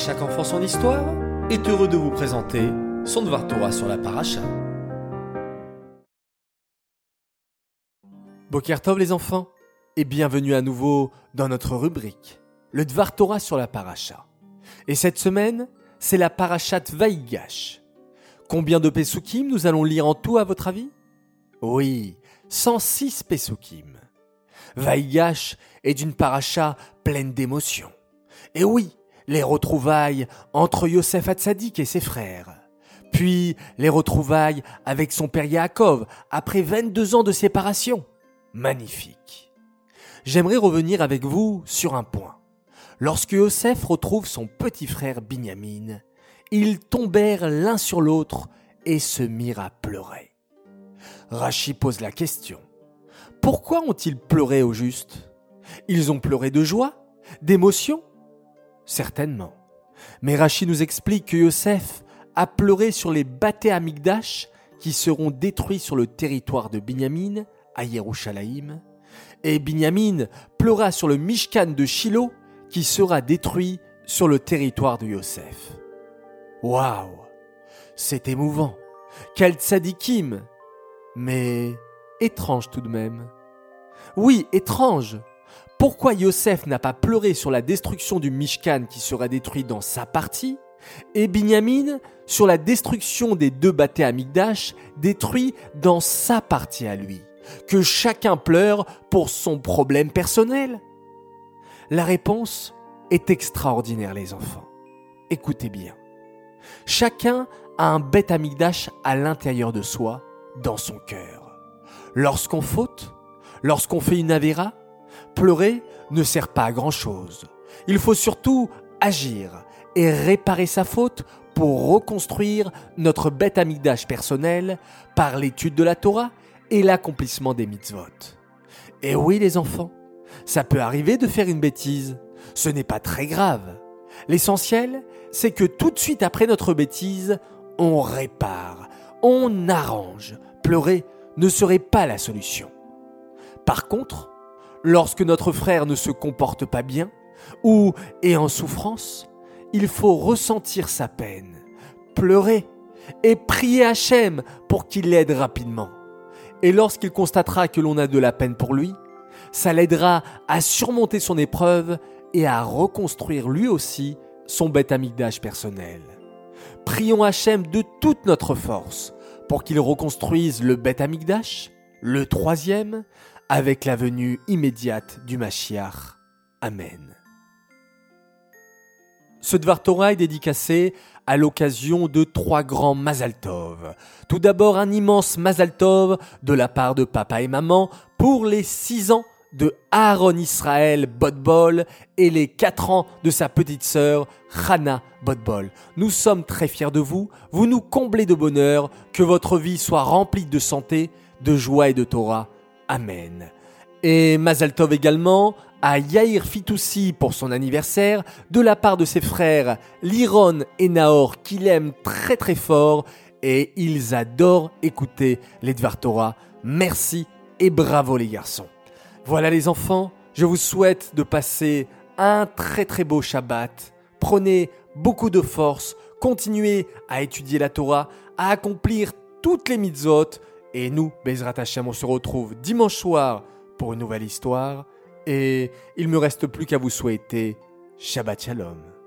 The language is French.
chaque enfant son histoire est heureux de vous présenter son Dvar Torah sur la paracha. Bokertov les enfants, et bienvenue à nouveau dans notre rubrique, le Dvar Torah sur la paracha. Et cette semaine, c'est la parachat Vaïgash. Combien de Pesukim nous allons lire en tout à votre avis? Oui, 106 Pesukim. Vaïgash est une paracha pleine d'émotions. Et oui, les retrouvailles entre Yosef Hatzadik et ses frères. Puis les retrouvailles avec son père Yaakov après 22 ans de séparation. Magnifique. J'aimerais revenir avec vous sur un point. Lorsque Yosef retrouve son petit frère Binyamin, ils tombèrent l'un sur l'autre et se mirent à pleurer. Rachi pose la question. Pourquoi ont-ils pleuré au juste? Ils ont pleuré de joie D'émotion Certainement. Mais Rachi nous explique que Yosef a pleuré sur les bâtés Amigdash qui seront détruits sur le territoire de Binyamin, à Yerushalayim, et Binyamin pleura sur le Mishkan de Shiloh qui sera détruit sur le territoire de Yosef. Waouh C'est émouvant Quel tzadikim Mais étrange tout de même. Oui, étrange pourquoi Yosef n'a pas pleuré sur la destruction du Mishkan qui sera détruit dans sa partie, et Binyamin sur la destruction des deux bâtés Amigdash détruits dans sa partie à lui? Que chacun pleure pour son problème personnel? La réponse est extraordinaire les enfants. Écoutez bien. Chacun a un bête Amigdash à l'intérieur de soi, dans son cœur. Lorsqu'on faute, lorsqu'on fait une avéra, Pleurer ne sert pas à grand-chose. Il faut surtout agir et réparer sa faute pour reconstruire notre bête amigdash personnel par l'étude de la Torah et l'accomplissement des mitzvot. Et oui les enfants, ça peut arriver de faire une bêtise. Ce n'est pas très grave. L'essentiel, c'est que tout de suite après notre bêtise, on répare, on arrange. Pleurer ne serait pas la solution. Par contre, Lorsque notre frère ne se comporte pas bien ou est en souffrance, il faut ressentir sa peine, pleurer et prier Hachem pour qu'il l'aide rapidement. Et lorsqu'il constatera que l'on a de la peine pour lui, ça l'aidera à surmonter son épreuve et à reconstruire lui aussi son bête amigdash personnel. Prions Hachem de toute notre force pour qu'il reconstruise le bête amigdash, le troisième, avec la venue immédiate du Mashiach. Amen. Ce Dvar Torah est dédicacé à l'occasion de trois grands Mazaltov. Tout d'abord un immense Mazaltov de la part de papa et maman pour les six ans de Aaron Israël Bodbol et les quatre ans de sa petite sœur Hana Bodbol. Nous sommes très fiers de vous, vous nous comblez de bonheur, que votre vie soit remplie de santé, de joie et de Torah. Amen. Et Mazaltov également à Yair Fitoussi pour son anniversaire de la part de ses frères Liron et Naor qu'il aime très très fort et ils adorent écouter les Dvar Torah. Merci et bravo les garçons. Voilà les enfants, je vous souhaite de passer un très très beau Shabbat. Prenez beaucoup de force, continuez à étudier la Torah, à accomplir toutes les mitzvot et nous, Bezrat Hashem, on se retrouve dimanche soir pour une nouvelle histoire. Et il me reste plus qu'à vous souhaiter Shabbat Shalom.